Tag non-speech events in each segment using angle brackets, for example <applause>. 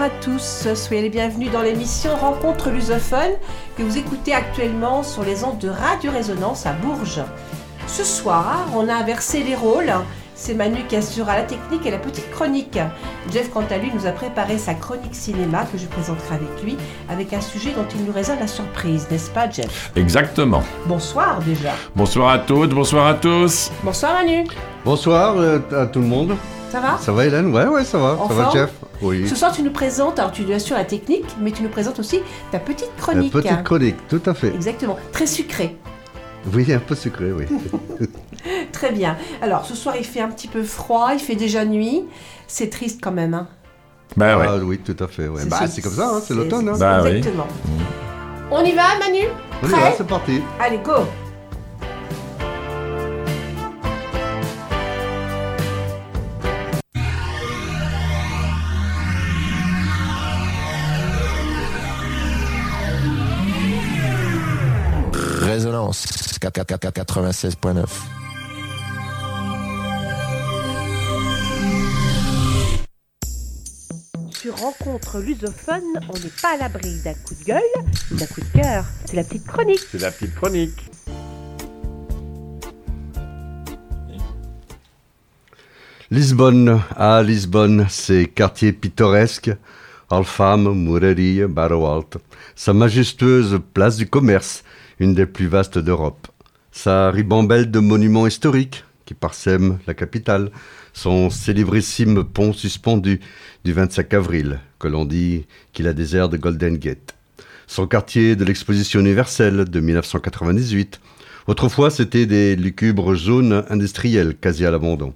bonsoir à tous. Soyez les bienvenus dans l'émission Rencontre lusophone que vous écoutez actuellement sur les ondes de Radio Résonance à Bourges. Ce soir, on a inversé les rôles. C'est Manu qui assurera la technique et la petite chronique. Jeff, quant à lui, nous a préparé sa chronique cinéma que je présenterai avec lui, avec un sujet dont il nous réserve la surprise, n'est-ce pas, Jeff? Exactement. Bonsoir déjà. Bonsoir à toutes, bonsoir à tous. Bonsoir Manu. Bonsoir euh, à tout le monde. Ça va Ça va Hélène Ouais, ouais, ça va. En ça va Jeff Oui. Ce soir, tu nous présentes, alors tu nous assures la technique, mais tu nous présentes aussi ta petite La chronique. petite chronique, tout à fait. Exactement, très sucrée. Oui, un peu sucré, oui. <laughs> Très bien. Alors, ce soir, il fait un petit peu froid, il fait déjà nuit. C'est triste quand même. Hein. Bah ouais. Ah oui, tout à fait. ouais. C'est- Bah, c'est- comme ça, hein, c'est l'automne. Hein. Bah oui. Exactement. On y va, Manu On y Prêt va, c'est parti. Allez, go Résonance 96.9. Sur Rencontre lusophone, on n'est pas à l'abri d'un coup de gueule ou d'un coup de cœur. C'est la petite chronique. C'est la petite chronique. Lisbonne, à Lisbonne, ses quartiers pittoresques, Alfam, Mureria, Barro Alto, sa majestueuse place du commerce, une des plus vastes d'Europe, sa ribambelle de monuments historiques qui parsèment la capitale, son célébrissime pont suspendu du 25 avril, que l'on dit qu'il a airs de Golden Gate, son quartier de l'exposition universelle de 1998. Autrefois, c'était des lucubres zones industrielles quasi à l'abandon.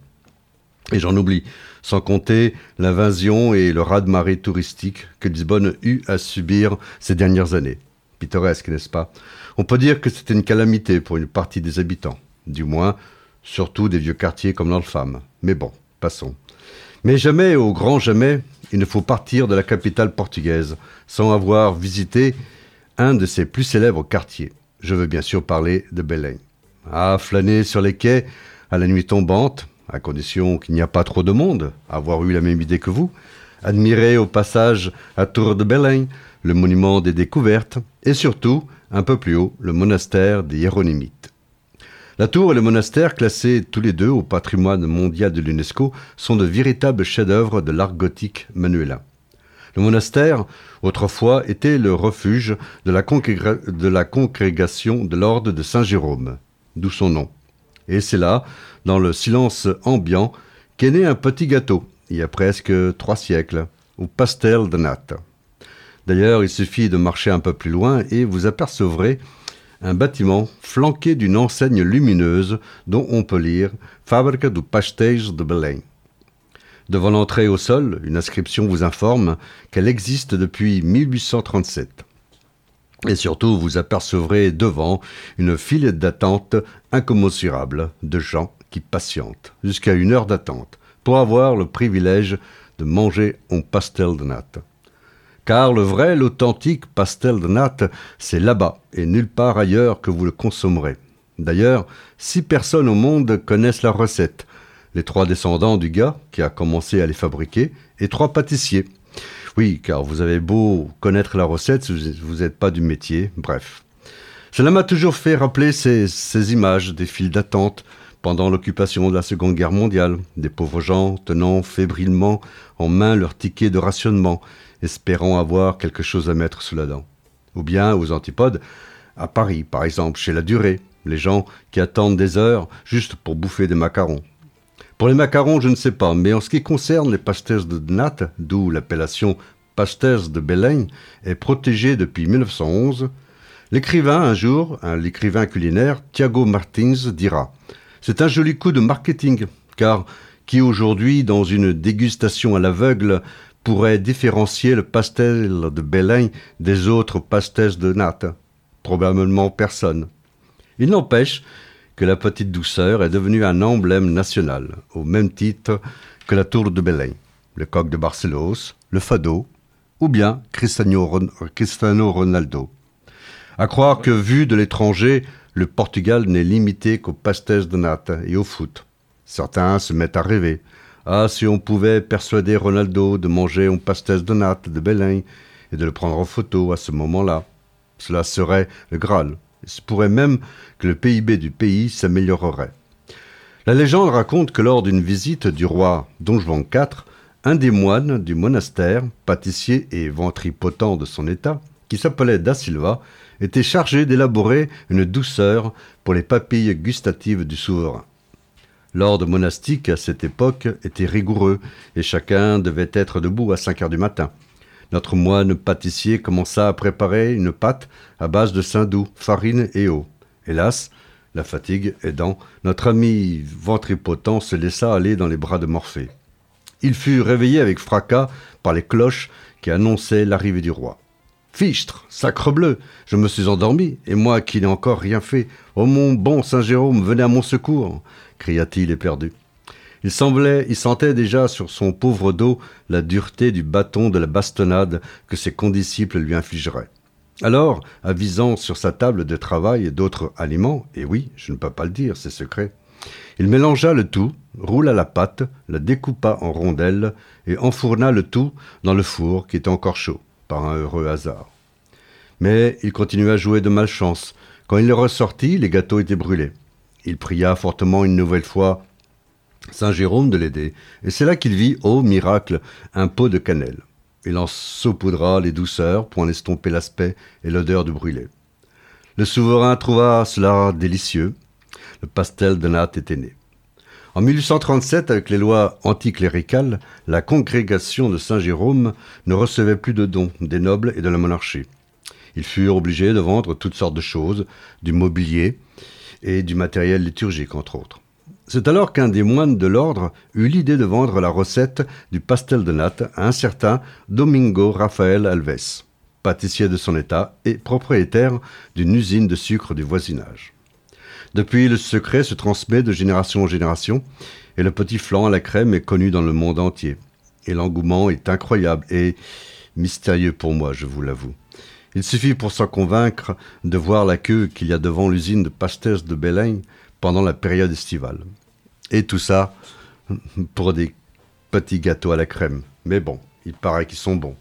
Et j'en oublie, sans compter l'invasion et le raz-de-marée touristique que Lisbonne eut à subir ces dernières années. Pittoresque, n'est-ce pas? On peut dire que c'était une calamité pour une partie des habitants, du moins, surtout des vieux quartiers comme l'Alfam. Mais bon, passons. Mais jamais, au grand jamais, il ne faut partir de la capitale portugaise sans avoir visité un de ses plus célèbres quartiers. Je veux bien sûr parler de Belém. À flâner sur les quais à la nuit tombante, à condition qu'il n'y a pas trop de monde, avoir eu la même idée que vous, admirer au passage à Tour de Belém le monument des découvertes, et surtout, un peu plus haut, le monastère des Hiéronymites. La tour et le monastère, classés tous les deux au patrimoine mondial de l'UNESCO, sont de véritables chefs-d'œuvre de l'art gothique manuelin. Le monastère, autrefois, était le refuge de la, congréga- de la congrégation de l'ordre de Saint-Jérôme, d'où son nom. Et c'est là, dans le silence ambiant, qu'est né un petit gâteau, il y a presque trois siècles, au pastel de nata. D'ailleurs, il suffit de marcher un peu plus loin et vous apercevrez un bâtiment flanqué d'une enseigne lumineuse dont on peut lire Fábrica do Pastéis de Belém. Devant l'entrée au sol, une inscription vous informe qu'elle existe depuis 1837. Et surtout, vous apercevrez devant une file d'attente incommensurable de gens qui patientent jusqu'à une heure d'attente pour avoir le privilège de manger un pastel de nata. Car le vrai, l'authentique pastel de nata, c'est là-bas et nulle part ailleurs que vous le consommerez. D'ailleurs, six personnes au monde connaissent la recette. Les trois descendants du gars qui a commencé à les fabriquer et trois pâtissiers. Oui, car vous avez beau connaître la recette, vous n'êtes pas du métier, bref. Cela m'a toujours fait rappeler ces, ces images des files d'attente pendant l'occupation de la Seconde Guerre mondiale, des pauvres gens tenant fébrilement en main leur ticket de rationnement, espérant avoir quelque chose à mettre sous la dent. Ou bien, aux antipodes, à Paris, par exemple, chez la Durée, les gens qui attendent des heures juste pour bouffer des macarons. Pour les macarons, je ne sais pas, mais en ce qui concerne les pastéis de natte, d'où l'appellation pastéis de Belém, est protégée depuis 1911, l'écrivain, un jour, l'écrivain culinaire, Tiago Martins, dira C'est un joli coup de marketing, car qui aujourd'hui, dans une dégustation à l'aveugle, pourrait différencier le pastel de Belém des autres pastéis de natte Probablement personne. Il n'empêche que la petite douceur est devenue un emblème national, au même titre que la tour de Belém, le coq de Barcelos, le fado, ou bien Cristiano, Ron- Cristiano Ronaldo. À croire que, vu de l'étranger, le Portugal n'est limité qu'aux pastéis de nata et au foot. Certains se mettent à rêver, Ah, si on pouvait persuader Ronaldo de manger un pastel de natte de Belém et de le prendre en photo à ce moment-là. Cela serait le Graal. Il se pourrait même que le PIB du pays s'améliorerait. La légende raconte que lors d'une visite du roi Don Juan IV, un des moines du monastère, pâtissier et ventripotent de son état, qui s'appelait Da Silva, était chargé d'élaborer une douceur pour les papilles gustatives du souverain. L'ordre monastique à cette époque était rigoureux et chacun devait être debout à 5 heures du matin. Notre moine pâtissier commença à préparer une pâte à base de saindoux, farine et eau. Hélas, la fatigue aidant, notre ami ventripotent se laissa aller dans les bras de Morphée. Il fut réveillé avec fracas par les cloches qui annonçaient l'arrivée du roi. Fichtre, sacrebleu, je me suis endormi, et moi qui n'ai encore rien fait. Oh mon bon Saint Jérôme, venez à mon secours cria-t-il éperdu. Il semblait, il sentait déjà sur son pauvre dos la dureté du bâton de la bastonnade que ses condisciples lui infligeraient. Alors, avisant sur sa table de travail d'autres aliments, et oui, je ne peux pas le dire, c'est secret, il mélangea le tout, roula la pâte, la découpa en rondelles et enfourna le tout dans le four qui était encore chaud, par un heureux hasard. Mais il continua à jouer de malchance. Quand il ressortit, les gâteaux étaient brûlés. Il pria fortement une nouvelle fois Saint Jérôme de l'aider, et c'est là qu'il vit, ô miracle, un pot de cannelle. Il en saupoudra les douceurs pour en estomper l'aspect et l'odeur du brûlé. Le souverain trouva cela délicieux. Le pastel de natte était né. En 1837, avec les lois anticléricales, la congrégation de Saint-Jérôme ne recevait plus de dons des nobles et de la monarchie. Ils furent obligés de vendre toutes sortes de choses, du mobilier, et du matériel liturgique, entre autres. C'est alors qu'un des moines de l'ordre eut l'idée de vendre la recette du pastel de natte à un certain Domingo Rafael Alves, pâtissier de son état et propriétaire d'une usine de sucre du voisinage. Depuis, le secret se transmet de génération en génération, et le petit flan à la crème est connu dans le monde entier. Et l'engouement est incroyable et mystérieux pour moi, je vous l'avoue. Il suffit pour s'en convaincre de voir la queue qu'il y a devant l'usine de Pastes de Bélaigne pendant la période estivale. Et tout ça pour des petits gâteaux à la crème. Mais bon, il paraît qu'ils sont bons.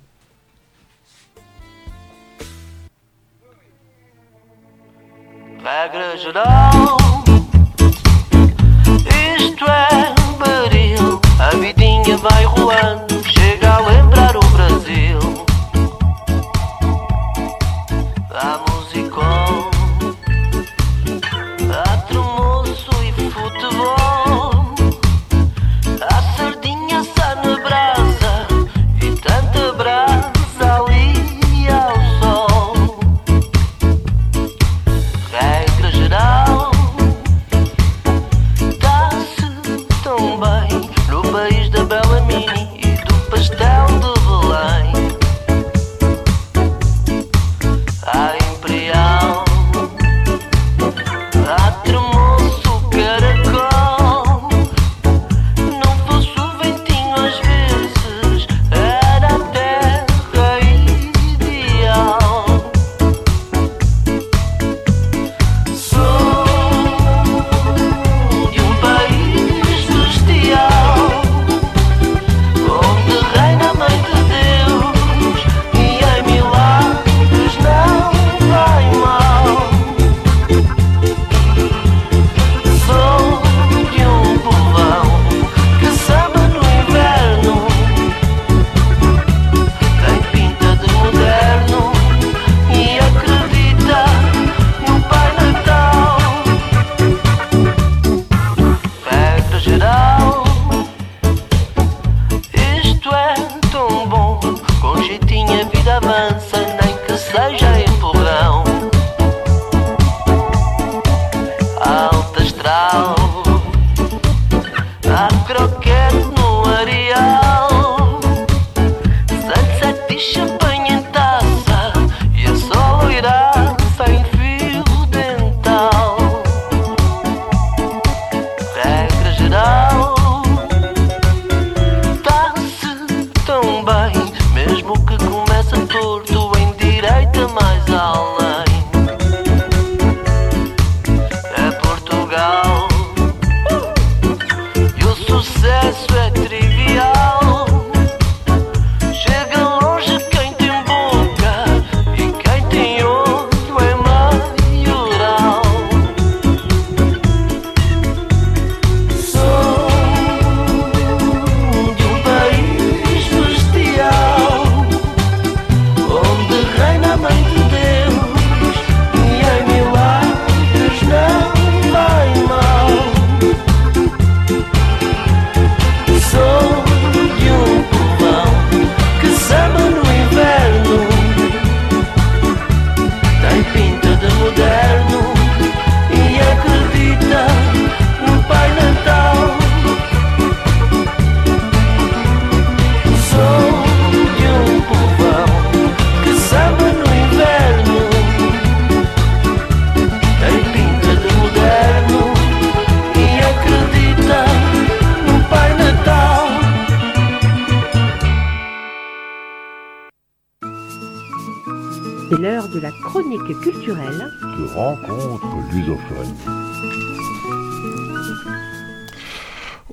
L'heure de la chronique culturelle de rencontre lusophone.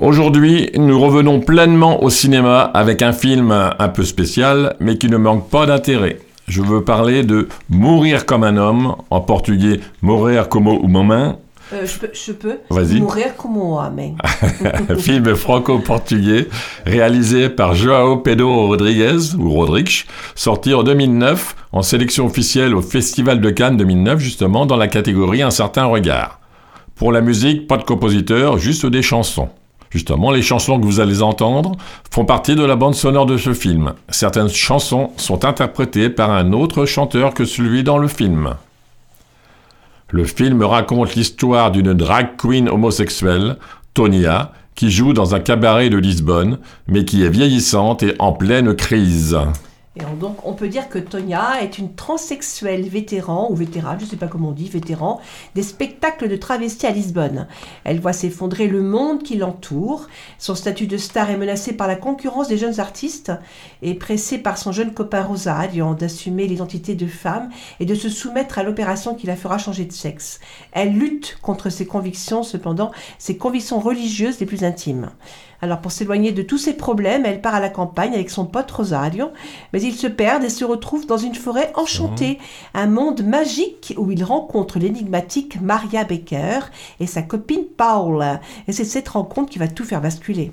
Aujourd'hui, nous revenons pleinement au cinéma avec un film un peu spécial, mais qui ne manque pas d'intérêt. Je veux parler de Mourir comme un homme, en portugais Morrer como um homem, euh, je peux, je peux Vas-y. mourir comme un homme. <laughs> film franco-portugais réalisé par Joao Pedro Rodrigues, ou Rodrigues, sorti en 2009 en sélection officielle au Festival de Cannes 2009 justement dans la catégorie Un certain regard. Pour la musique, pas de compositeur, juste des chansons. Justement, les chansons que vous allez entendre font partie de la bande sonore de ce film. Certaines chansons sont interprétées par un autre chanteur que celui dans le film. Le film raconte l'histoire d'une drag queen homosexuelle, Tonia, qui joue dans un cabaret de Lisbonne, mais qui est vieillissante et en pleine crise. Et on- donc, on peut dire que Tonia est une transsexuelle vétéran, ou vétérane, je ne sais pas comment on dit, vétéran, des spectacles de travestis à Lisbonne. Elle voit s'effondrer le monde qui l'entoure. Son statut de star est menacé par la concurrence des jeunes artistes et pressée par son jeune copain Rosario d'assumer l'identité de femme et de se soumettre à l'opération qui la fera changer de sexe. Elle lutte contre ses convictions, cependant, ses convictions religieuses les plus intimes. Alors pour s'éloigner de tous ces problèmes, elle part à la campagne avec son pote Rosario, mais ils se perdent et se retrouvent dans une forêt enchantée, un monde magique où ils rencontrent l'énigmatique Maria Baker et sa copine Paula. Et c'est cette rencontre qui va tout faire basculer.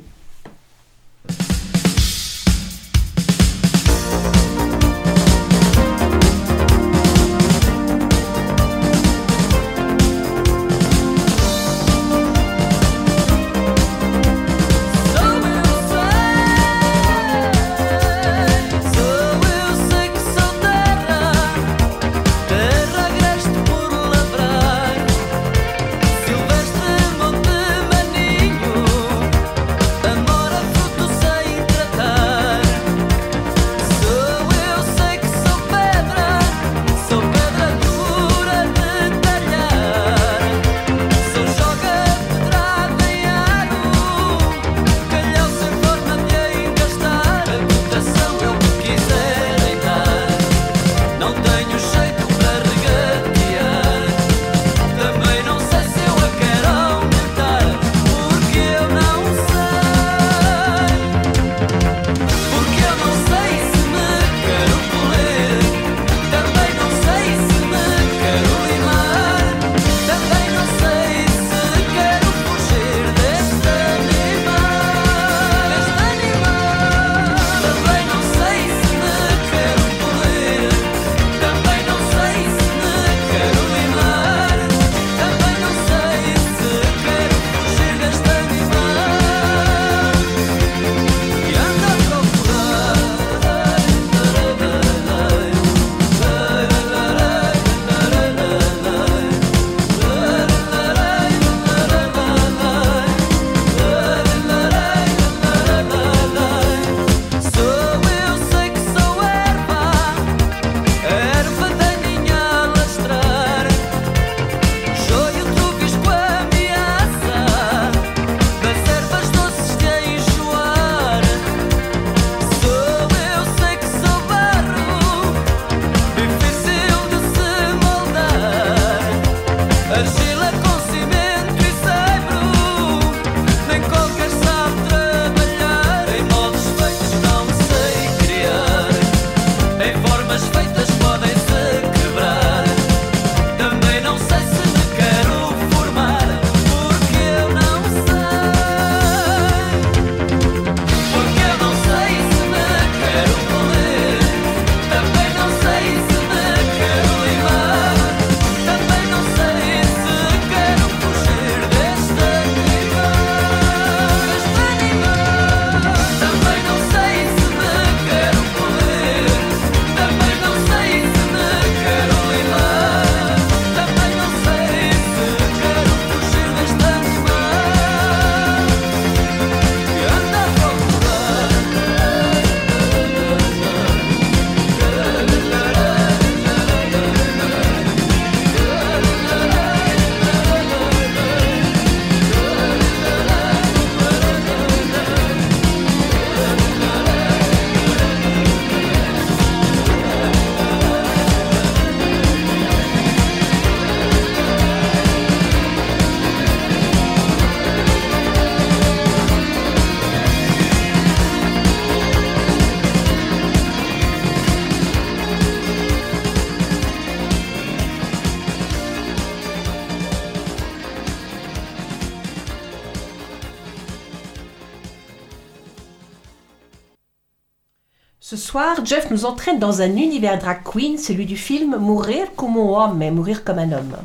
Ce soir, Jeff nous entraîne dans un univers drag queen, celui du film Mourir comme un homme, mais mourir comme un homme.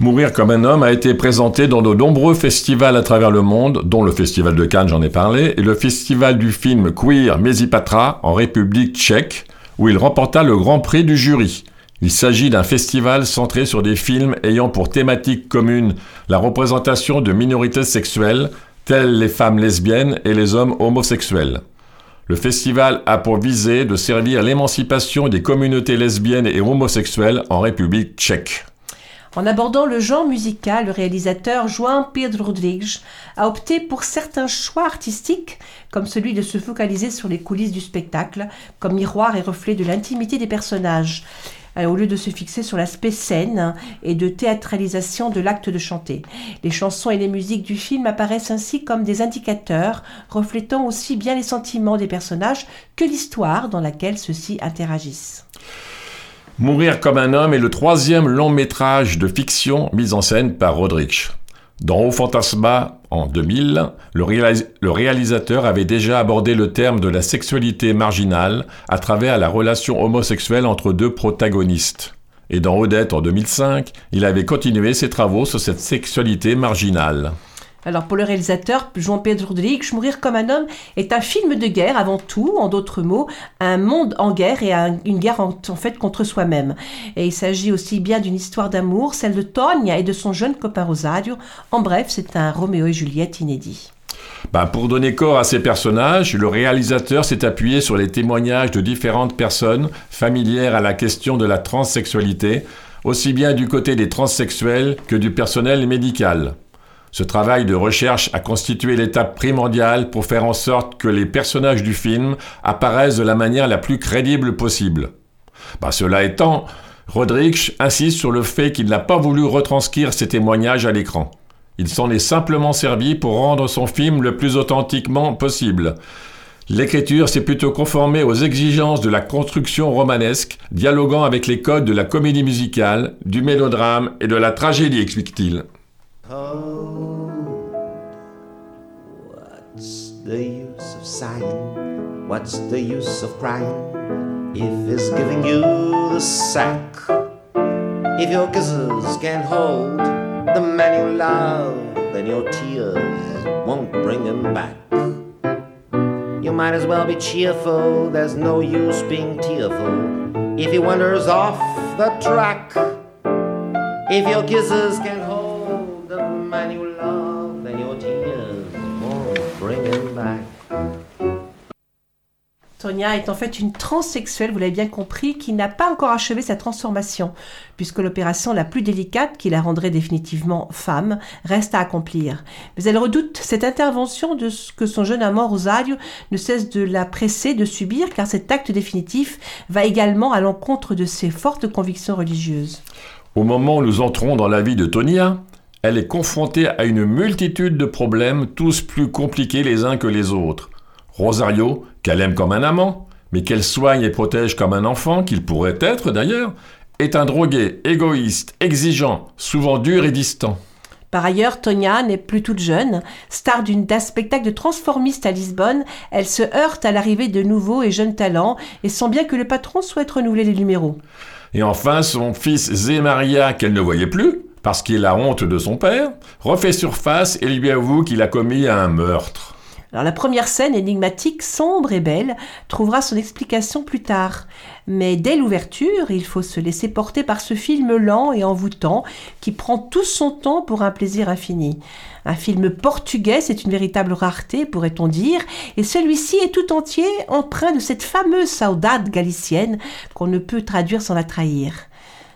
Mourir comme un homme a été présenté dans de nombreux festivals à travers le monde, dont le Festival de Cannes, j'en ai parlé, et le Festival du film queer Mezipatra en République tchèque, où il remporta le grand prix du jury. Il s'agit d'un festival centré sur des films ayant pour thématique commune la représentation de minorités sexuelles, telles les femmes lesbiennes et les hommes homosexuels. Le festival a pour visée de servir l'émancipation des communautés lesbiennes et homosexuelles en République tchèque. En abordant le genre musical, le réalisateur João Pedro Rodrigues a opté pour certains choix artistiques, comme celui de se focaliser sur les coulisses du spectacle, comme miroir et reflet de l'intimité des personnages, au lieu de se fixer sur l'aspect scène et de théâtralisation de l'acte de chanter. Les chansons et les musiques du film apparaissent ainsi comme des indicateurs, reflétant aussi bien les sentiments des personnages que l'histoire dans laquelle ceux-ci interagissent. Mourir comme un homme est le troisième long métrage de fiction mis en scène par Rodrigues. Dans Au Fantasma, en 2000, le, réalis- le réalisateur avait déjà abordé le terme de la sexualité marginale à travers la relation homosexuelle entre deux protagonistes. Et dans Odette, en 2005, il avait continué ses travaux sur cette sexualité marginale. Alors pour le réalisateur João Pedro Rodrigues, Mourir comme un homme est un film de guerre avant tout, en d'autres mots, un monde en guerre et un- une guerre en, fait contre soi-même. Et il s'agit aussi bien d'une histoire d'amour, celle de Tonya et de son jeune copain Rosario. En bref, c'est un Roméo et Juliette inédit. Ben, pour donner corps à ces personnages, le réalisateur s'est appuyé sur les témoignages de différentes personnes familières à la question de la transsexualité, aussi bien du côté des transsexuels que du personnel médical. Ce travail de recherche a constitué l'étape primordiale pour faire en sorte que les personnages du film apparaissent de la manière la plus crédible possible. Ben, cela étant, Rodrigues insiste sur le fait qu'il n'a pas voulu retranscrire ces témoignages à l'écran. Il s'en est simplement servi pour rendre son film le plus authentiquement possible. L'écriture s'est plutôt conformée aux exigences de la construction romanesque, dialoguant avec les codes de la comédie musicale, du mélodrame et de la tragédie, explique-t-il. What's the use of sighing? What's the use of crying? If it's giving you the sack. If your kisses can't hold the man you love, then your tears won't bring him back. You might as well be cheerful, there's no use being tearful. If he wanders off the track, if your kisses can't hold the man you love, then your tears won't bring him back. Tonya est en fait une transsexuelle, vous l'avez bien compris, qui n'a pas encore achevé sa transformation, puisque l'opération la plus délicate, qui la rendrait définitivement femme, reste à accomplir. Mais elle redoute cette intervention de ce que son jeune amant Rosario ne cesse de la presser de subir, car cet acte définitif va également à l'encontre de ses fortes convictions religieuses. Au moment où nous entrons dans la vie de Tonia, elle est confrontée à une multitude de problèmes, tous plus compliqués les uns que les autres. Rosario, qu'elle aime comme un amant, mais qu'elle soigne et protège comme un enfant, qu'il pourrait être d'ailleurs, est un drogué, égoïste, exigeant, souvent dur et distant. Par ailleurs, Tonya n'est plus toute jeune. Star d'une- d'un spectacle de transformiste à Lisbonne, elle se heurte à l'arrivée de nouveaux et jeunes talents et sent bien que le patron souhaite renouveler les numéros. Et enfin, son fils Zé Maria, qu'elle ne voyait plus, parce qu'il a honte de son père, refait surface et lui avoue qu'il a commis un meurtre. Alors la première scène énigmatique, sombre et belle, trouvera son explication plus tard. Mais dès l'ouverture, il faut se laisser porter par ce film lent et envoûtant qui prend tout son temps pour un plaisir infini. Un film portugais, c'est une véritable rareté, pourrait-on dire, et celui-ci est tout entier empreint de cette fameuse saudade galicienne qu'on ne peut traduire sans la trahir.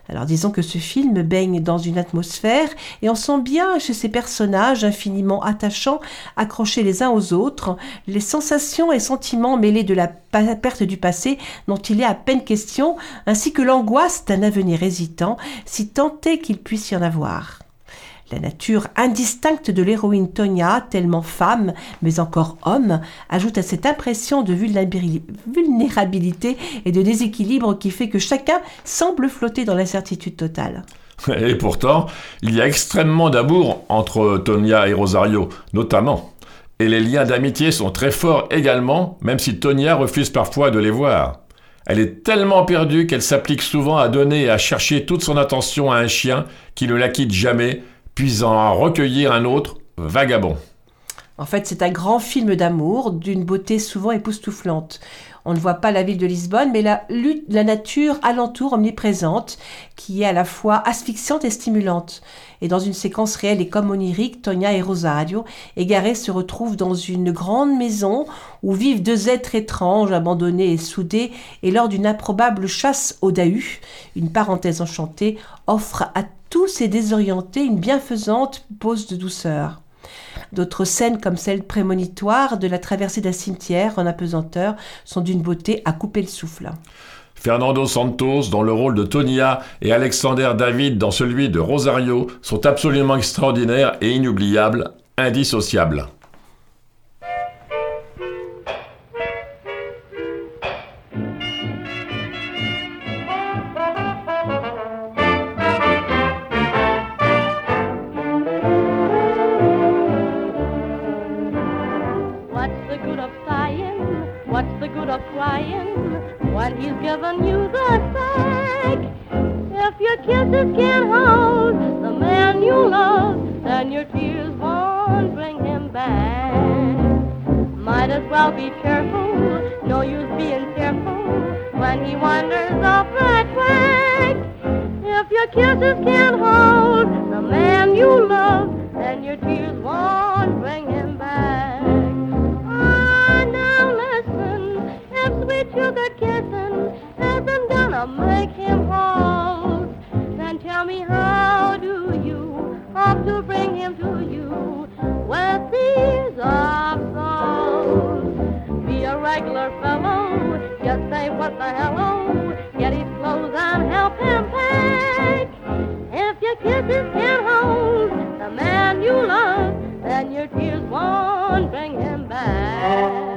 Alors disons que ce film baigne dans une atmosphère et on sent bien chez ces personnages infiniment attachants, accrochés les uns aux autres, les sensations et sentiments mêlés de la perte du passé dont il est à peine question, ainsi que l'angoisse d'un avenir hésitant, si tant est qu'il puisse y en avoir. La nature indistincte de l'héroïne Tonya, tellement femme, mais encore homme, ajoute à cette impression de vulnérabili- vulnérabilité et de déséquilibre qui fait que chacun semble flotter dans l'incertitude totale. <laughs> Et pourtant, il y a extrêmement d'amour entre Tonia et Rosario, notamment. Et les liens d'amitié sont très forts également, même si Tonia refuse parfois de les voir. Elle est tellement perdue qu'elle s'applique souvent à donner et à chercher toute son attention à un chien qui ne la quitte jamais, puis en recueillir un autre, vagabond. En fait, c'est un grand film d'amour, d'une beauté souvent époustouflante. On ne voit pas la ville de Lisbonne, mais la, la nature alentour omniprésente, qui est à la fois asphyxiante et stimulante. Et dans une séquence réelle et comme onirique, Tonia et Rosario, égarés, se retrouvent dans une grande maison où vivent deux êtres étranges, abandonnés et soudés, et lors d'une improbable chasse au Dahu, une parenthèse enchantée, offre à tous ces désorientés une bienfaisante pause de douceur. D'autres scènes comme celle prémonitoire de la traversée d'un cimetière en apesanteur sont d'une beauté à couper le souffle. Fernando Santos dans le rôle de Tonia et Alexander David dans celui de Rosario sont absolument extraordinaires et inoubliables, indissociables. Kisses can't hold the man you love, then your tears won't bring him back. Might as well be cheerful, no use being fearful when he wanders off that track. If your kisses can't hold the man you love, then your tears won't bring him back. Ah, now listen, if sweet sugar kissing isn't gonna make him then tell me how do you hope to bring him to you with these songs? Be a regular fellow, just say what the hello, get his clothes and help him pack. If your kisses can't hold the man you love, then your tears won't bring him back.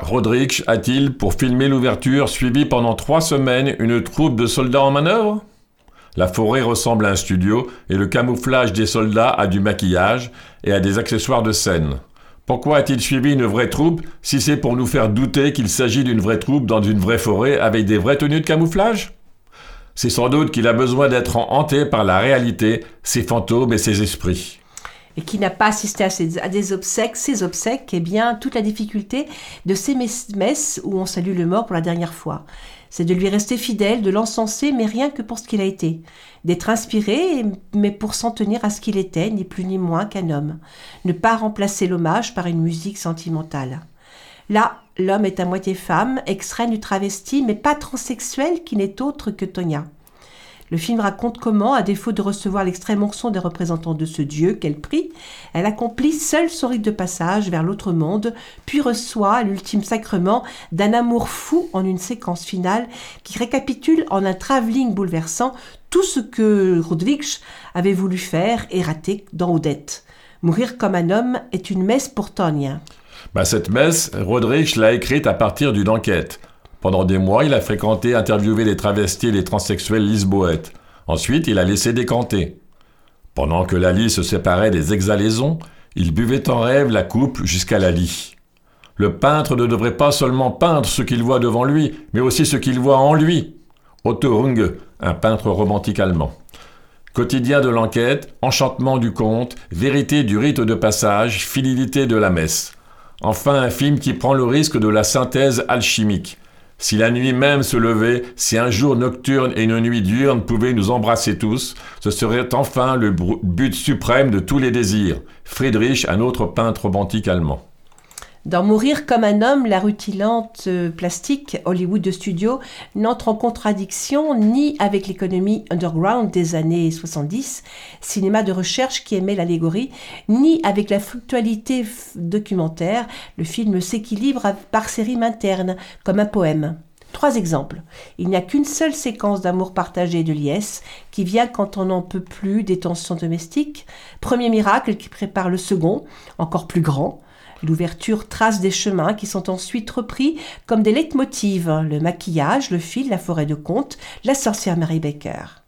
Pourquoi Rodrigues a-t-il, pour filmer l'ouverture, suivi pendant trois semaines une troupe de soldats en manœuvre? La forêt ressemble à un studio et le camouflage des soldats a du maquillage et a des accessoires de scène. Pourquoi a-t-il suivi une vraie troupe si c'est pour nous faire douter qu'il s'agit d'une vraie troupe dans une vraie forêt avec des vraies tenues de camouflage? C'est sans doute qu'il a besoin d'être hanté par la réalité, ses fantômes et ses esprits. Et qui n'a pas assisté à, ces- à des obsèques, ces obsèques, eh bien, toute la difficulté de ces messes, messes où on salue le mort pour la dernière fois. C'est de lui rester fidèle, de l'encenser, mais rien que pour ce qu'il a été. D'être inspiré, mais pour s'en tenir à ce qu'il était, ni plus ni moins qu'un homme. Ne pas remplacer l'hommage par une musique sentimentale. Là, l'homme est à moitié femme, extrait du travesti, mais pas transsexuel, qui n'est autre que Tonia. Le film raconte comment, à défaut de recevoir l'extrême onction des représentants de ce Dieu qu'elle prie, elle accomplit seule son rite de passage vers l'autre monde, puis reçoit l'ultime sacrement d'un amour fou en une séquence finale qui récapitule en un travelling bouleversant tout ce que Rodrigues avait voulu faire et raté dans Odette. Mourir comme un homme est une messe pour Tonya. Bah, cette messe, Rodrigues l'a écrite à partir d'une enquête. Pendant des mois, il a fréquenté, interviewé les travestis et les transsexuels lisboètes. Ensuite, il a laissé décanter. Pendant que Lali se séparait des exhalaisons, il buvait en rêve la coupe jusqu'à Lali. Le peintre ne devrait pas seulement peindre ce qu'il voit devant lui, mais aussi ce qu'il voit en lui. Otto Runge, un peintre romantique allemand. Quotidien de l'enquête, enchantement du conte, vérité du rite de passage, fidélité de la messe. Enfin, un film qui prend le risque de la synthèse alchimique. Si la nuit même se levait, si un jour nocturne et une nuit diurne pouvaient nous embrasser tous, ce serait enfin le but suprême de tous les désirs. Friedrich, un autre peintre romantique allemand. Dans Mourir comme un homme, la rutilante euh, plastique Hollywood de studio n'entre en contradiction ni avec l'économie underground des années 70, cinéma de recherche qui aimait l'allégorie, ni avec la fructualité f- documentaire. Le film s'équilibre par ses rimes internes, comme un poème. Trois exemples. Il n'y a qu'une seule séquence d'amour partagé de liesse qui vient quand on n'en peut plus des tensions domestiques. Premier miracle qui prépare le second, encore plus grand. L'ouverture trace des chemins qui sont ensuite repris comme des leitmotivs, le maquillage, le fil, la forêt de contes, la sorcière Mary Baker.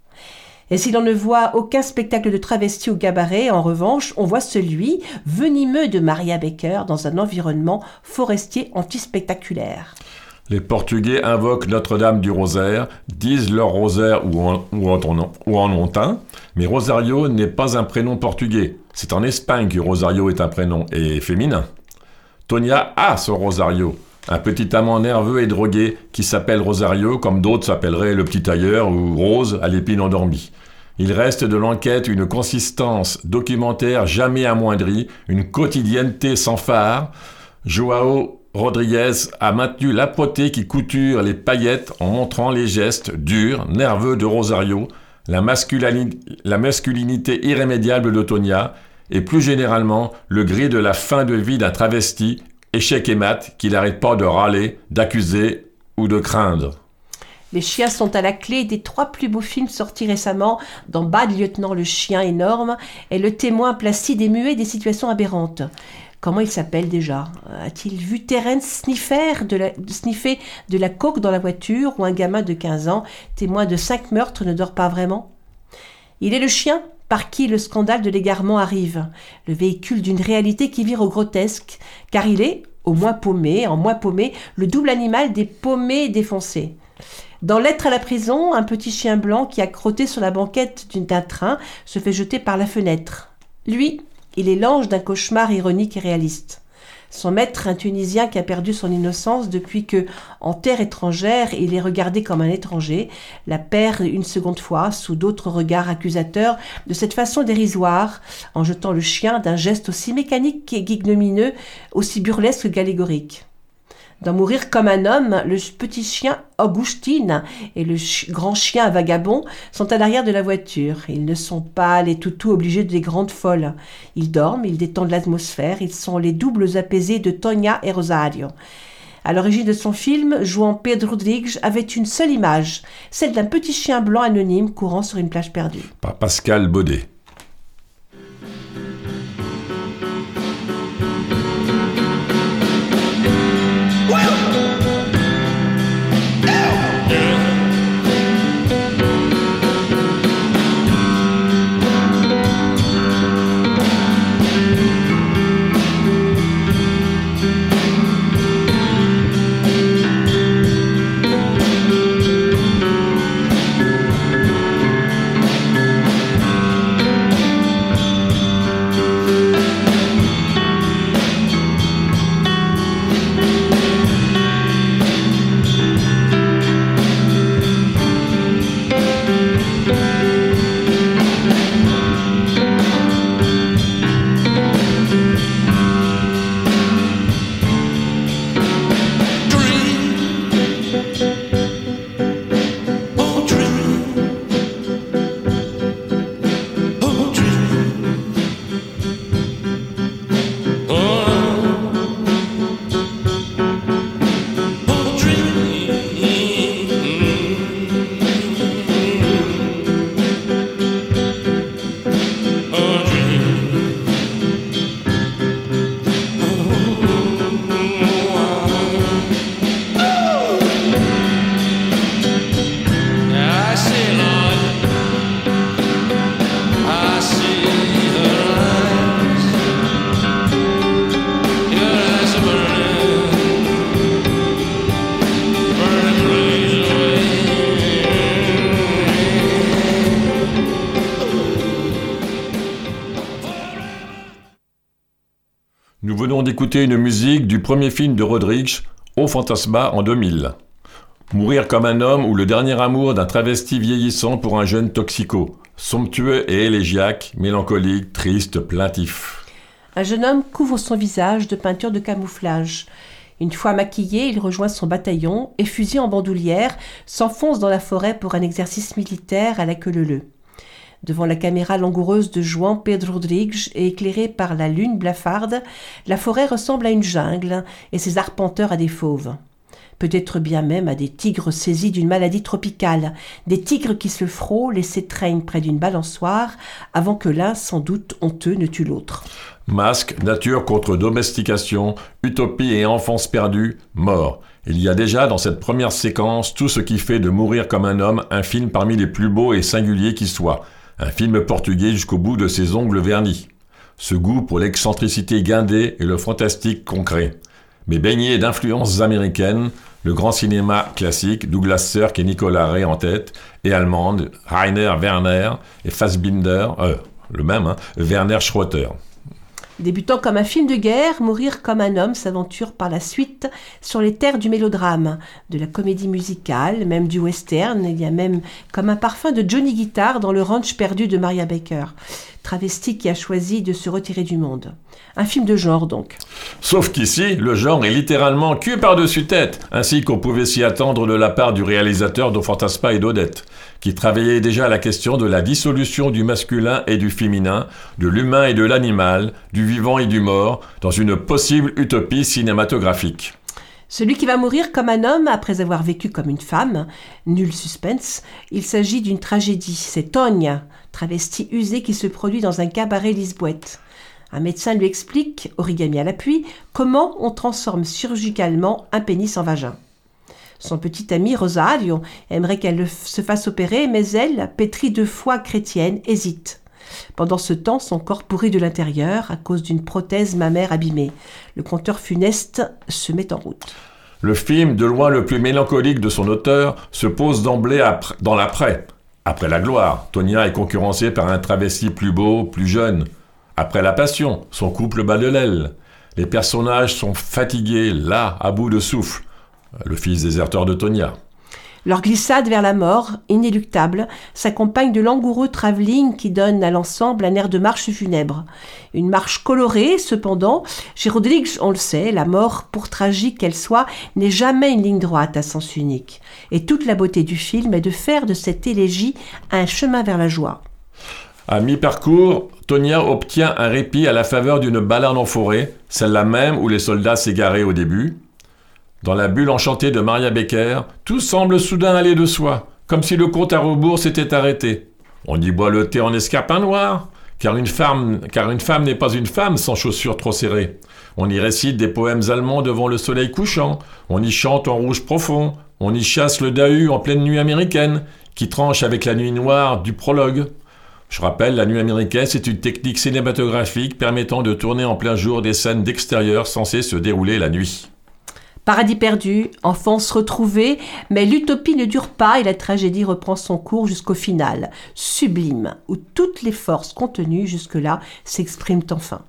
Et si l'on ne voit aucun spectacle de travesti au cabaret, en revanche, on voit celui venimeux de Maria Baker dans un environnement forestier antispectaculaire. Les Portugais invoquent Notre-Dame du Rosaire, disent leur rosaire ou en, ou mais Rosario n'est pas un prénom portugais. C'est en Espagne que Rosario est un prénom, et féminin. Tonia a son Rosario, un petit amant nerveux et drogué qui s'appelle Rosario comme d'autres s'appelleraient le petit tailleur ou Rose à l'épine endormie. Il reste de l'enquête une consistance documentaire jamais amoindrie, une quotidienneté sans phare. Joao Rodriguez a maintenu l'âpreté qui couture les paillettes en montrant les gestes durs, nerveux de Rosario, la, la masculinité irrémédiable de Tonia et plus généralement le gris de la fin de vie d'un travesti, échec et mat, qui n'arrête pas de râler, d'accuser ou de craindre. Les chiens sont à la clé des trois plus beaux films sortis récemment dans Bad Lieutenant le chien énorme et le témoin placide et muet des situations aberrantes. Comment il s'appelle déjà? A-t-il vu Terence sniffer de la, sniffer dans la voiture ou un gamin de 15 ans, témoin de cinq meurtres, ne dort pas vraiment? Il est le chien? Par qui le scandale de l'égarement arrive, le véhicule d'une réalité qui vire au grotesque, car il est, au moins paumé, en moins paumé, le double animal des paumés défoncés. Dans Lettre à la prison, un petit chien blanc qui a crotté sur la banquette d'un train se fait jeter par la fenêtre. Lui, il est l'ange d'un cauchemar ironique et réaliste. Son maître, un Tunisien qui a perdu son innocence depuis que, en terre étrangère, il est regardé comme un étranger, la perd une seconde fois sous d'autres regards accusateurs de cette façon dérisoire, en jetant le chien d'un geste aussi mécanique et ignominieux, aussi burlesque qu'allégorique. Dans Mourir comme un homme, le petit chien Augustine et le grand chien vagabond sont à l'arrière de la voiture. Ils ne sont pas les toutous obligés des grandes folles. Ils dorment, ils détendent l'atmosphère, ils sont les doubles apaisés de Tonya et Rosario. À l'origine de son film, jouant Pedro Rodrigues avait une seule image, celle d'un petit chien blanc anonyme courant sur une plage perdue. Par Pascal Baudet. Une musique du premier film de Rodrigues, Au Fantasma, en 2000. Mourir comme un homme ou le dernier amour d'un travesti vieillissant pour un jeune toxico. Somptueux et élégiaque, mélancolique, triste, plaintif. Un jeune homme couvre son visage de peinture de camouflage. Une fois maquillé, il rejoint son bataillon et, fusil en bandoulière, s'enfonce dans la forêt pour un exercice militaire à la queue leu Devant la caméra langoureuse de Juan Pedro Rodrigues et éclairée par la lune blafarde, la forêt ressemble à une jungle et ses arpenteurs à des fauves. Peut-être bien même à des tigres saisis d'une maladie tropicale, des tigres qui se frôlent et s'étreignent près d'une balançoire avant que l'un, sans doute honteux, ne tue l'autre. Masque, nature contre domestication, utopie et enfance perdue, mort. Il y a déjà dans cette première séquence tout ce qui fait de Mourir comme un homme un film parmi les plus beaux et singuliers qui soient. Un film portugais jusqu'au bout de ses ongles vernis. Ce goût pour l'excentricité guindée et le fantastique concret. Mais baigné d'influences américaines, le grand cinéma classique, Douglas Sirk et Nicolas Ray en tête, et allemande, Rainer Werner et Fassbinder, euh, le même, hein, Werner Schroeter. Débutant comme un film de guerre, Mourir comme un homme s'aventure par la suite sur les terres du mélodrame, de la comédie musicale, même du western. Il y a même comme un parfum de Johnny Guitar dans le ranch perdu de Maria Baker, travesti qui a choisi de se retirer du monde. Un film de genre donc. Sauf qu'ici, le genre est littéralement cul par-dessus tête, ainsi qu'on pouvait s'y attendre de la part du réalisateur de Fantaspa et d'Odette, qui travaillait déjà la question de la dissolution du masculin et du féminin, de l'humain et de l'animal, du vivant et du mort, dans une possible utopie cinématographique. Celui qui va mourir comme un homme après avoir vécu comme une femme, nul suspense, il s'agit d'une tragédie. C'est Tonya, travesti usée qui se produit dans un cabaret lisboète. Un médecin lui explique, origami à l'appui, comment on transforme chirurgicalement un pénis en vagin. Son petit ami Rosario aimerait qu'elle se fasse opérer, mais elle, pétrie de foi chrétienne, hésite. Pendant ce temps, son corps pourrit de l'intérieur à cause d'une prothèse mammaire abîmée. Le compteur funeste se met en route. Le film, de loin le plus mélancolique de son auteur, se pose d'emblée dans l'après. Après la gloire, Tonia est concurrencée par un travesti plus beau, plus jeune. Après la passion, son couple bat de l'aile. Les personnages sont fatigués, là, à bout de souffle. Le fils déserteur de Tonia. Leur glissade vers la mort, inéluctable, s'accompagne de langoureux travelling qui donne à l'ensemble un air de marche funèbre. Une marche colorée, cependant, chez Rodrigues, on le sait, la mort, pour tragique qu'elle soit, n'est jamais une ligne droite à sens unique. Et toute la beauté du film est de faire de cette élégie un chemin vers la joie. À mi-parcours, Tonia obtient un répit à la faveur d'une balade en forêt, celle-là même où les soldats s'égaraient au début. Dans la bulle enchantée de Maria Becker, tout semble soudain aller de soi, comme si le compte à rebours s'était arrêté. On y boit le thé en escarpin noir, car une femme, car une femme n'est pas une femme sans chaussures trop serrées. On y récite des poèmes allemands devant le soleil couchant, on y chante en rouge profond, on y chasse le dahu en pleine nuit américaine, qui tranche avec la nuit noire du prologue. Je rappelle, la nuit américaine, c'est une technique cinématographique permettant de tourner en plein jour des scènes d'extérieur censées se dérouler la nuit. Paradis perdu, enfance retrouvée, mais l'utopie ne dure pas et la tragédie reprend son cours jusqu'au final, sublime, où toutes les forces contenues jusque-là s'expriment enfin.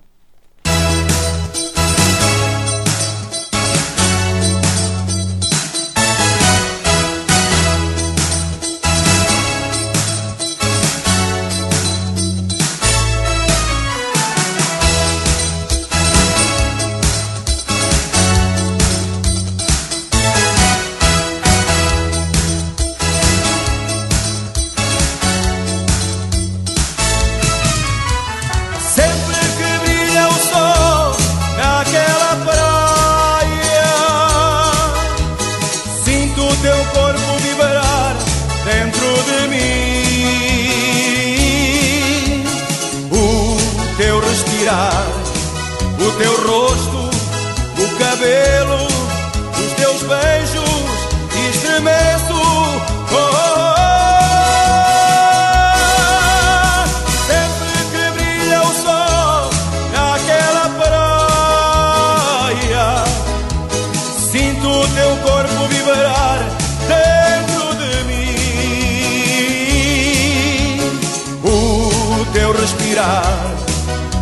meu respirar.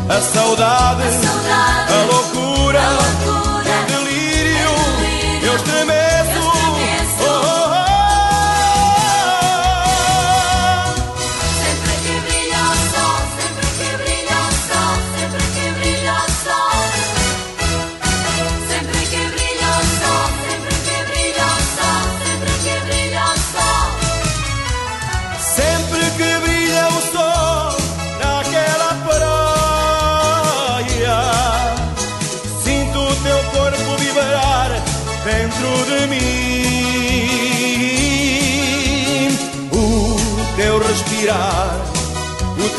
A saudade, a, saudade, a loucura, a loucura, o delírio, é delírio. eu.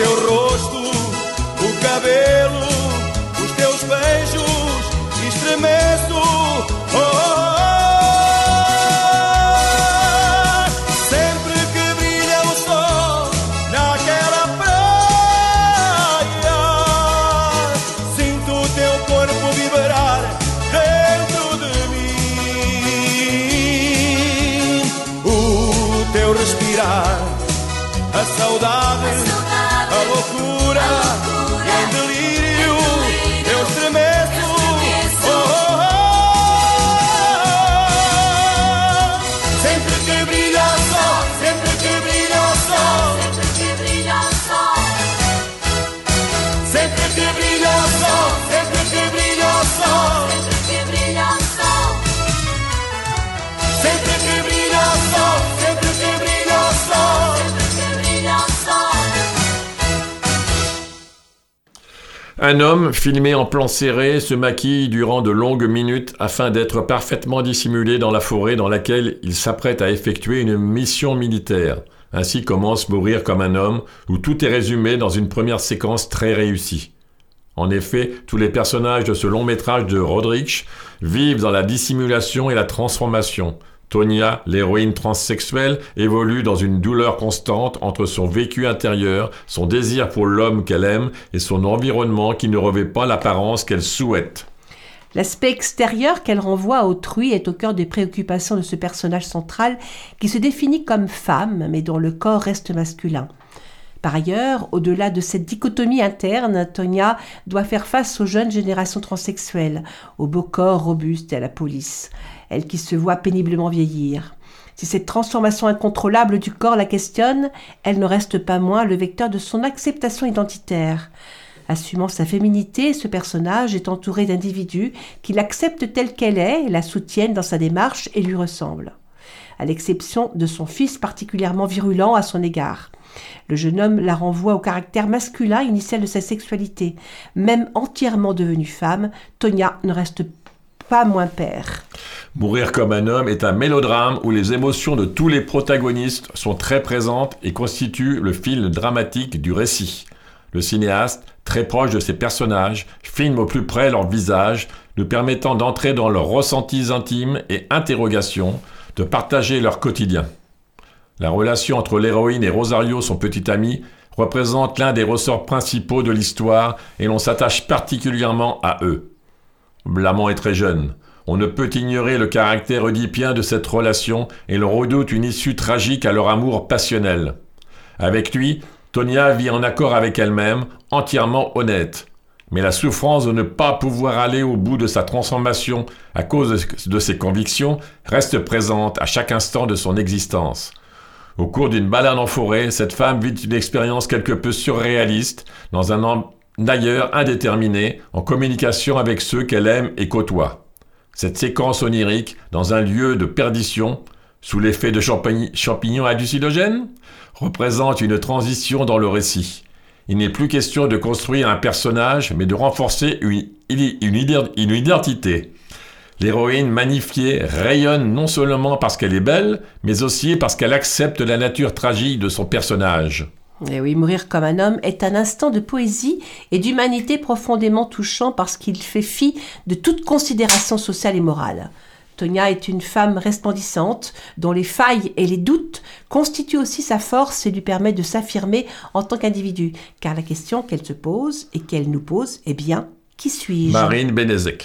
Teu rosto, Un homme, filmé en plan serré, se maquille durant de longues minutes afin d'être parfaitement dissimulé dans la forêt dans laquelle il s'apprête à effectuer une mission militaire. Ainsi commence Mourir comme un homme, où tout est résumé dans une première séquence très réussie. En effet, tous les personnages de ce long métrage de Rodrich vivent dans la dissimulation et la transformation. Tonya, l'héroïne transsexuelle, évolue dans une douleur constante entre son vécu intérieur, son désir pour l'homme qu'elle aime et son environnement qui ne revêt pas l'apparence qu'elle souhaite. L'aspect extérieur qu'elle renvoie à autrui est au cœur des préoccupations de ce personnage central qui se définit comme femme mais dont le corps reste masculin. Par ailleurs, au-delà de cette dichotomie interne, Tonya doit faire face aux jeunes générations transsexuelles, au beau corps robuste et à la police, elle qui se voit péniblement vieillir. Si cette transformation incontrôlable du corps la questionne, elle ne reste pas moins le vecteur de son acceptation identitaire. Assumant sa féminité, ce personnage est entouré d'individus qui l'acceptent telle qu'elle est, la soutiennent dans sa démarche et lui ressemblent. À l'exception de son fils particulièrement virulent à son égard. Le jeune homme la renvoie au caractère masculin initial de sa sexualité. Même entièrement devenue femme, Tonya ne reste moins père. Mourir comme un homme est un mélodrame où les émotions de tous les protagonistes sont très présentes et constituent le fil dramatique du récit. Le cinéaste, très proche de ses personnages, filme au plus près leur visage, nous permettant d'entrer dans leurs ressentis intimes et interrogations, de partager leur quotidien. La relation entre l'héroïne et Rosario, son petit ami, représente l'un des ressorts principaux de l'histoire et l'on s'attache particulièrement à eux. L'amant est très jeune. On ne peut ignorer le caractère oedipien de cette relation et l'on redoute une issue tragique à leur amour passionnel. Avec lui, Tonya vit en accord avec elle-même, entièrement honnête. Mais la souffrance de ne pas pouvoir aller au bout de sa transformation à cause de ses convictions reste présente à chaque instant de son existence. Au cours d'une balade en forêt, cette femme vit une expérience quelque peu surréaliste, dans un en- ailleurs indéterminé, en communication avec ceux qu'elle aime et côtoie. Cette séquence onirique, dans un lieu de perdition, sous l'effet de champignons hallucinogènes, représente une transition dans le récit. Il n'est plus question de construire un personnage, mais de renforcer une identité. L'héroïne magnifiée rayonne non seulement parce qu'elle est belle, mais aussi parce qu'elle accepte la nature tragique de son personnage. Et oui, Mourir comme un homme est un instant de poésie et d'humanité profondément touchant parce qu'il fait fi de toute considération sociale et morale. Tonya est une femme resplendissante dont les failles et les doutes constituent aussi sa force et lui permettent de s'affirmer en tant qu'individu. Car la question qu'elle se pose et qu'elle nous pose est bien qui suis-je? Marine Benezek.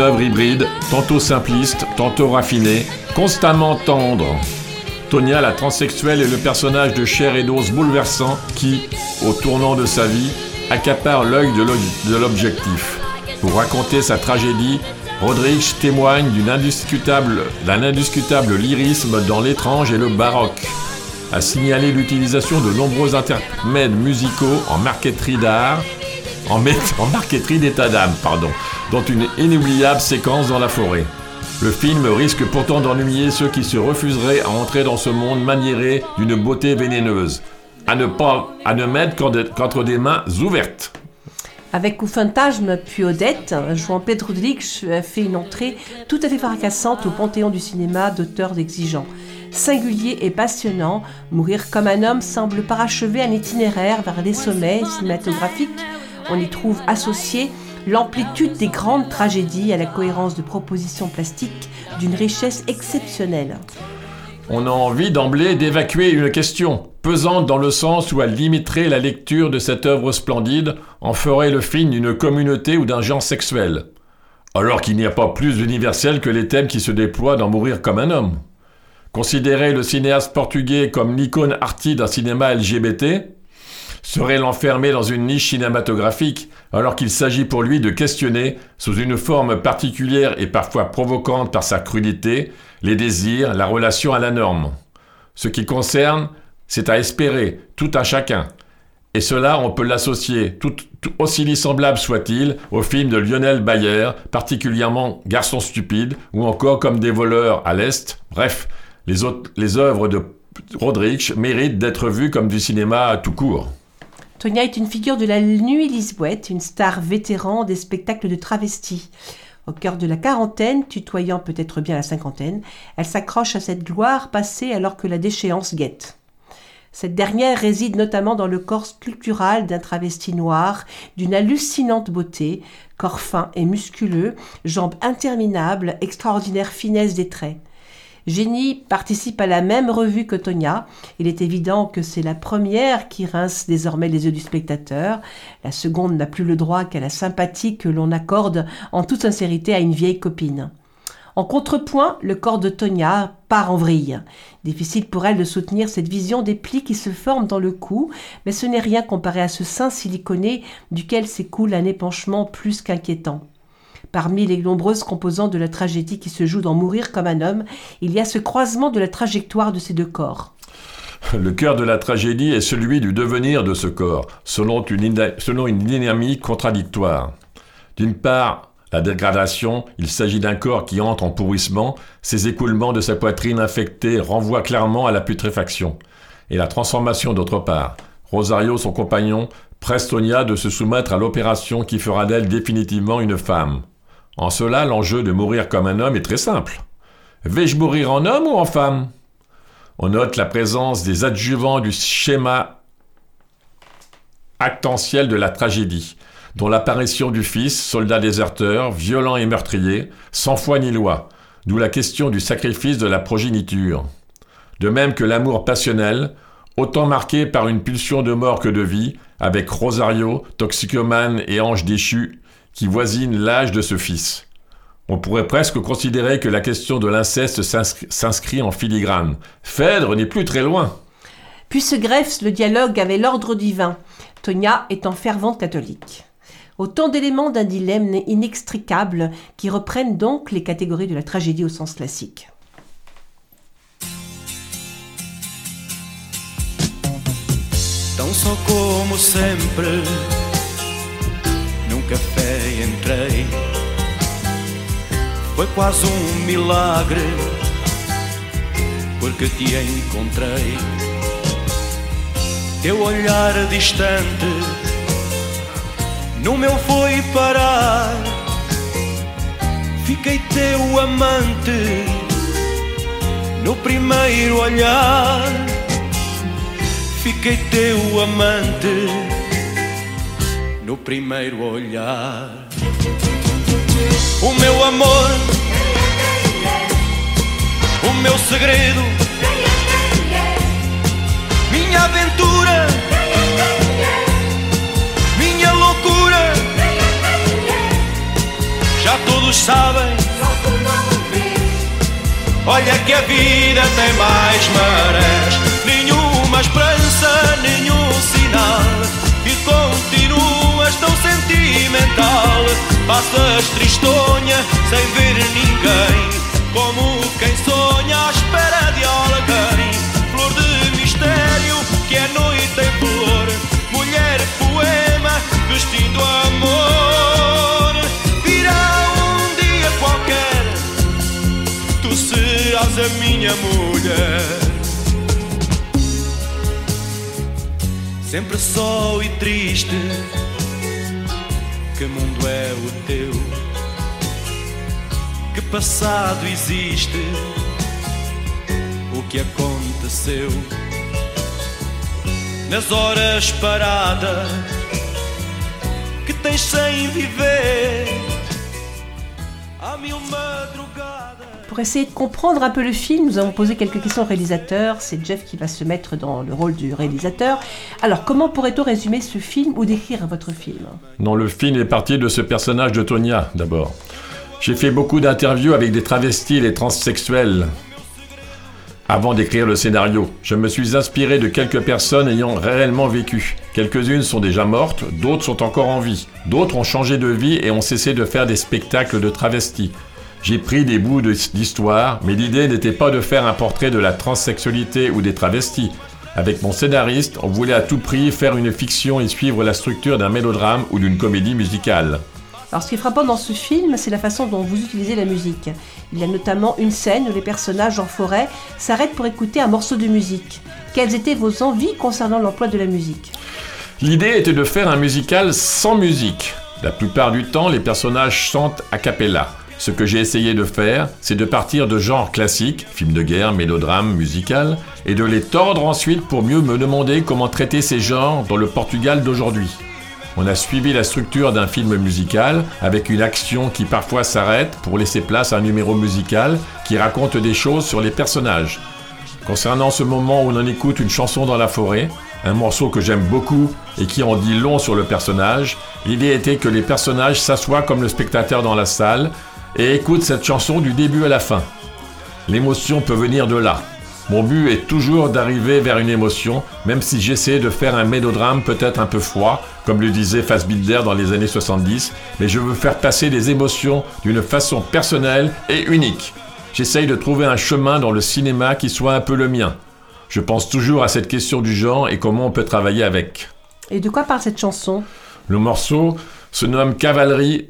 Œuvre hybride, tantôt simpliste, tantôt raffinée, constamment tendre. Tonia, la transsexuelle, est le personnage de chair et d'os bouleversant qui, au tournant de sa vie, accapare l'œil de l'o- de l'objectif. Pour raconter sa tragédie, Rodrigues témoigne d'une indiscutable- d'un indiscutable lyrisme dans l'étrange et le baroque. A signalé l'utilisation de nombreux intermèdes musicaux en marqueterie d'art, en <laughs> marqueterie d'état d'âme, pardon, dont une inoubliable séquence dans la forêt. Le film risque pourtant d'ennuyer ceux qui se refuseraient à entrer dans ce monde maniéré d'une beauté vénéneuse. À ne, pas, à ne mettre qu'entre des mains ouvertes. Avec O Fantasme puis Odette, João Pedro a fait une entrée tout à fait fracassante au panthéon du cinéma d'auteurs exigeants. Singulier et passionnant, Mourir comme un homme semble parachever un itinéraire vers les sommets cinématographiques. On y trouve associé l'amplitude des grandes tragédies à la cohérence de propositions plastiques d'une richesse exceptionnelle. On a envie d'emblée d'évacuer une question, pesante dans le sens où elle limiterait la lecture de cette œuvre splendide, en ferait le film d'une communauté ou d'un genre sexuel. Alors qu'il n'y a pas plus universel que les thèmes qui se déploient dans Mourir comme un homme. Considérer le cinéaste portugais comme l'icône arty d'un cinéma LGBT serait l'enfermer dans une niche cinématographique, alors qu'il s'agit pour lui de questionner, sous une forme particulière et parfois provocante par sa crudité, les désirs, la relation à la norme. Ce qui concerne, c'est à espérer, tout un chacun. Et cela, on peut l'associer, aussi dissemblable soit-il, au film de Lionel Bayer, particulièrement Garçon stupide, ou encore comme des voleurs à l'Est. Bref, les œuvres de Rodrigues méritent d'être vues comme du cinéma tout court. Tonia est une figure de la nuit lisboète, une star vétéran des spectacles de travestis. Au cœur de la quarantaine, tutoyant peut-être bien la cinquantaine, elle s'accroche à cette gloire passée alors que la déchéance guette. Cette dernière réside notamment dans le corps sculptural d'un travesti noir, d'une hallucinante beauté, corps fin et musculeux, jambes interminables, extraordinaire finesse des traits. Génie participe à la même revue que Tonia. Il est évident que c'est la première qui rince désormais les yeux du spectateur. La seconde n'a plus le droit qu'à la sympathie que l'on accorde en toute sincérité à une vieille copine. En contrepoint, le corps de Tonia part en vrille. Difficile pour elle de soutenir cette vision des plis qui se forment dans le cou, mais ce n'est rien comparé à ce sein siliconé duquel s'écoule un épanchement plus qu'inquiétant. Parmi les nombreuses composantes de la tragédie qui se joue dans Mourir comme un homme, il y a ce croisement de la trajectoire de ces deux corps. Le cœur de la tragédie est celui du devenir de ce corps, selon une, selon une dynamique contradictoire. D'une part, la dégradation, il s'agit d'un corps qui entre en pourrissement, ces écoulements de sa poitrine infectée renvoient clairement à la putréfaction. Et la transformation d'autre part. Rosario, son compagnon, presse Tonia de se soumettre à l'opération qui fera d'elle définitivement une femme. En cela, l'enjeu de mourir comme un homme est très simple. Vais-je mourir en homme ou en femme? On note la présence des adjuvants du schéma actentiel de la tragédie. dont l'apparition du fils, soldat déserteur, violent et meurtrier, sans foi ni loi, d'où la question du sacrifice de la progéniture. De même que l'amour passionnel, autant marqué par une pulsion de mort que de vie, avec Rosario, toxicomane et ange déchu, qui voisine l'âge de ce fils. On pourrait presque considérer que la question de l'inceste s'inscrit- en filigrane. Phèdre n'est plus très loin. Puis se greffe le dialogue avec l'ordre divin, Tonia étant fervente catholique. Autant d'éléments d'un dilemme inextricable qui reprennent donc les catégories de la tragédie au sens classique. Tão só como sempre, num café entrei. Foi quase um milagre, porque te encontrei. Teu olhar distante, no meu foi parar. Fiquei teu amante, no primeiro olhar. Fiquei teu amante no primeiro olhar. O meu amor, o meu segredo, minha aventura, minha loucura. Já todos sabem. Olha que a vida tem mais marés Nenhuma esperança, nenhum sinal E continuas tão sentimental. Passas tristonha sem ver ninguém. Como quem sonha à espera de alguém. Flor de mistério que é noite em flor. Mulher poema vestindo amor. Virá um dia qualquer. Tu serás a minha mulher. Sempre só e triste, que mundo é o teu? Que passado existe? O que aconteceu? Nas horas paradas que tens sem viver, há mil madrugadas. Pour essayer de comprendre un peu le film, nous avons posé quelques questions au réalisateur. C'est Jeff qui va se mettre dans le rôle du réalisateur. Alors, comment pourrait-on résumer ce film ou décrire votre film? Non, le film est parti de ce personnage de Tonia, d'abord. J'ai fait beaucoup d'interviews avec des travestis et des transsexuels avant d'écrire le scénario. Je me suis inspiré de quelques personnes ayant réellement vécu. Quelques-unes sont déjà mortes, d'autres sont encore en vie. D'autres ont changé de vie et ont cessé de faire des spectacles de travestis. J'ai pris des bouts d'histoire, mais l'idée n'était pas de faire un portrait de la transsexualité ou des travestis. Avec mon scénariste, on voulait à tout prix faire une fiction et suivre la structure d'un mélodrame ou d'une comédie musicale. Alors, ce qui est frappant dans ce film, c'est la façon dont vous utilisez la musique. Il y a notamment une scène où les personnages en forêt s'arrêtent pour écouter un morceau de musique. Quelles étaient vos envies concernant l'emploi de la musique? L'idée était de faire un musical sans musique. La plupart du temps, les personnages chantent a cappella. Ce que j'ai essayé de faire, c'est de partir de genres classiques, films de guerre, mélodrames, musical, et de les tordre ensuite pour mieux me demander comment traiter ces genres dans le Portugal d'aujourd'hui. On a suivi la structure d'un film musical avec une action qui parfois s'arrête pour laisser place à un numéro musical qui raconte des choses sur les personnages. Concernant ce moment où l'on écoute une chanson dans la forêt, un morceau que j'aime beaucoup et qui en dit long sur le personnage, l'idée était que les personnages s'assoient comme le spectateur dans la salle et écoutent cette chanson du début à la fin. L'émotion peut venir de là. Mon but est toujours d'arriver vers une émotion, même si j'essaie de faire un mélodrame peut-être un peu froid, comme le disait Fassbinder dans les années 70, mais je veux faire passer des émotions d'une façon personnelle et unique. J'essaye de trouver un chemin dans le cinéma qui soit un peu le mien. Je pense toujours à cette question du genre et comment on peut travailler avec. Et de quoi parle cette chanson? Le morceau se nomme Cavalry,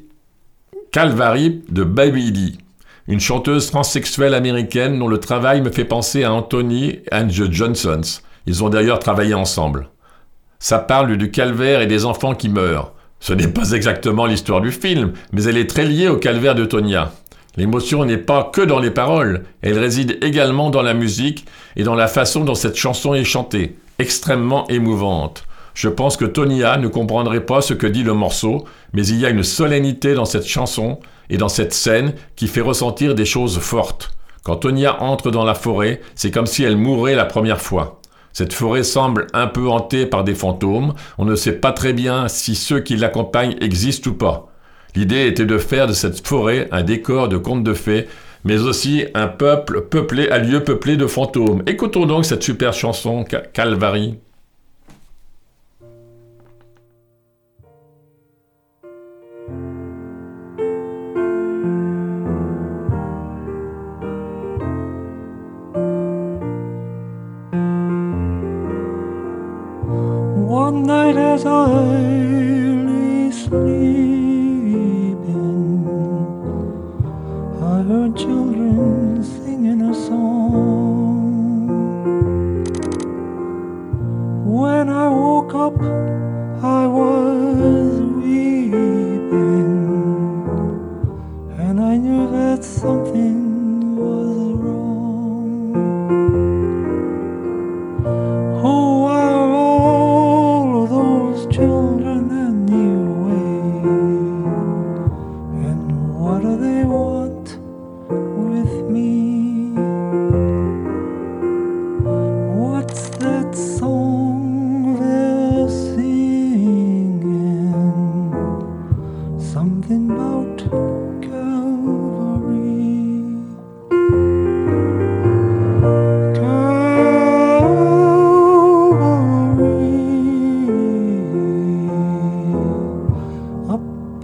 Calvary de Baby Lee, une chanteuse transsexuelle américaine dont le travail me fait penser à Anthony and the Johnsons. Ils ont d'ailleurs travaillé ensemble. Ça parle du calvaire et des enfants qui meurent. Ce n'est pas exactement l'histoire du film, mais elle est très liée au calvaire de Tonia. L'émotion n'est pas que dans les paroles, elle réside également dans la musique et dans la façon dont cette chanson est chantée, extrêmement émouvante. Je pense que Tonia ne comprendrait pas ce que dit le morceau, mais il y a une solennité dans cette chanson et dans cette scène qui fait ressentir des choses fortes. Quand Tonia entre dans la forêt, c'est comme si elle mourait la première fois. Cette forêt semble un peu hantée par des fantômes, on ne sait pas très bien si ceux qui l'accompagnent existent ou pas. L'idée était de faire de cette forêt un décor de contes de fées, mais aussi un peuple peuplé, un lieu peuplé de fantômes. Écoutons donc cette super chanson Ca- Calvary. One night as I lay sleeping, I heard children singing a song. When I woke up, I was weeping, and I knew that something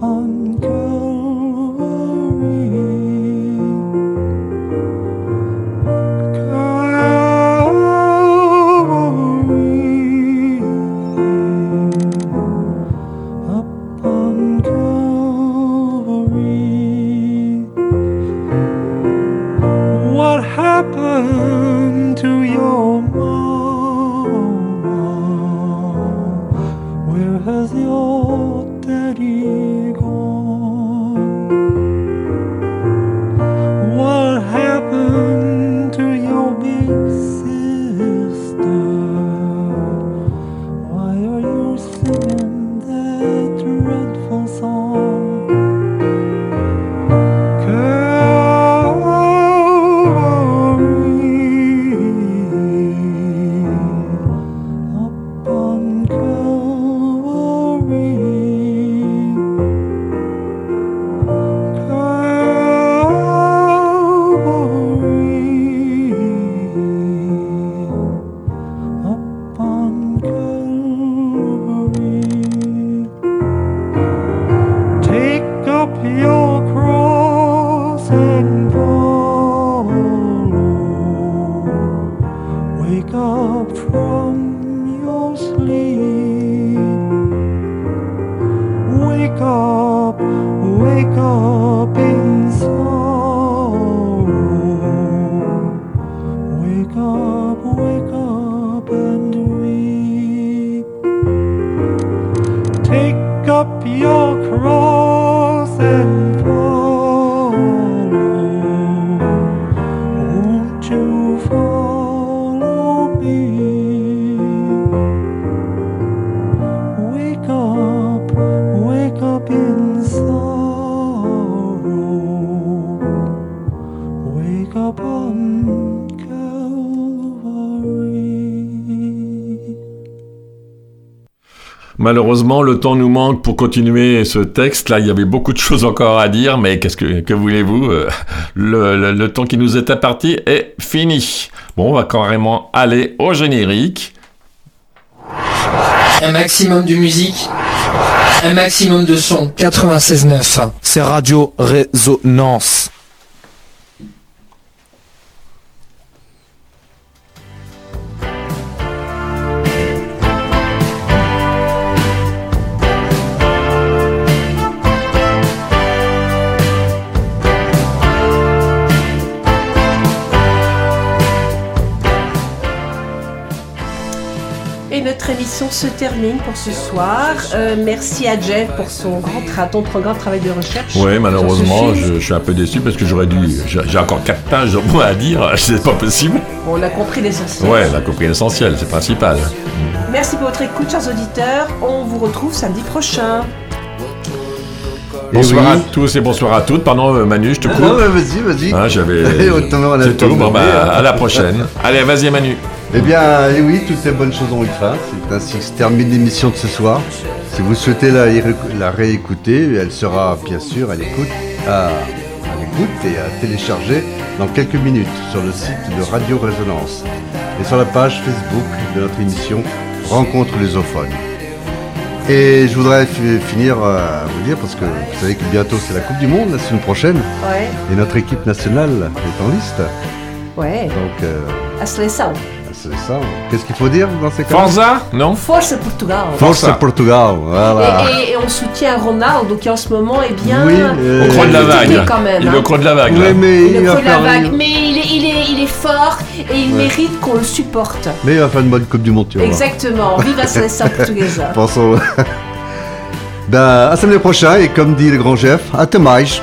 on Malheureusement, le temps nous manque pour continuer ce texte. Là, il y avait beaucoup de choses encore à dire, mais qu'est-ce que, que voulez-vous euh, le, le- le temps qui nous est imparti est fini. Bon, on va carrément aller au générique. Un maximum de musique, un maximum de son. 96.9. C'est Radio Résonance. Notre émission se termine pour ce soir. Euh, merci à Jeff pour son grand, tra- ton grand travail de recherche. Oui, malheureusement, je, je suis un peu déçu parce que j'aurais dû. J'ai encore 4 pages au moins à dire, <laughs> c'est pas possible. On a compris l'essentiel. Ouais, on a compris l'essentiel, c'est principal. Merci pour votre écoute, chers auditeurs. On vous retrouve samedi prochain. Bonsoir oui. à tous et bonsoir à toutes. Pardon, euh, Manu, je te coupe. Non, mais vas-y, vas-y. Hein, J'avais. <laughs> C'est tout. de Bon, bah, hein. à la prochaine. Allez, vas-y, Manu. Eh bien, eh oui, toutes les bonnes choses ont une fin. C'est ainsi que se termine l'émission de ce soir. Si vous souhaitez la, la réécouter, elle sera bien sûr à l'écoute, à, à l'écoute et à télécharger dans quelques minutes sur le site de Radio Résonance et sur la page Facebook de notre émission Rencontre lusophones. Et je voudrais fi- finir euh, à vous dire, parce que vous savez que bientôt c'est la Coupe du Monde la semaine prochaine, Ouais, et notre équipe nationale est en liste. ouais. Donc, euh, seleção. C'est ça. Qu'est-ce qu'il faut dire dans ces cas Forza Non Força Portugal. Força Portugal, voilà. Et, et- et on soutient Ronaldo qui en ce moment est bien Oui, euh, Au creux de la vague. quand même. Il est hein. au creux de la vague. Oui, mais Il au la vague, une- mais il est, il est, il est fort et il Ouais. mérite qu'on le supporte. Mais il va faire une bonne Coupe du Monde, tu vois. Exactement. Vive la <laughs> seleção portuguesa. Pensons. <laughs> ben, à samedi prochain, et comme dit le grand chef, à te mais.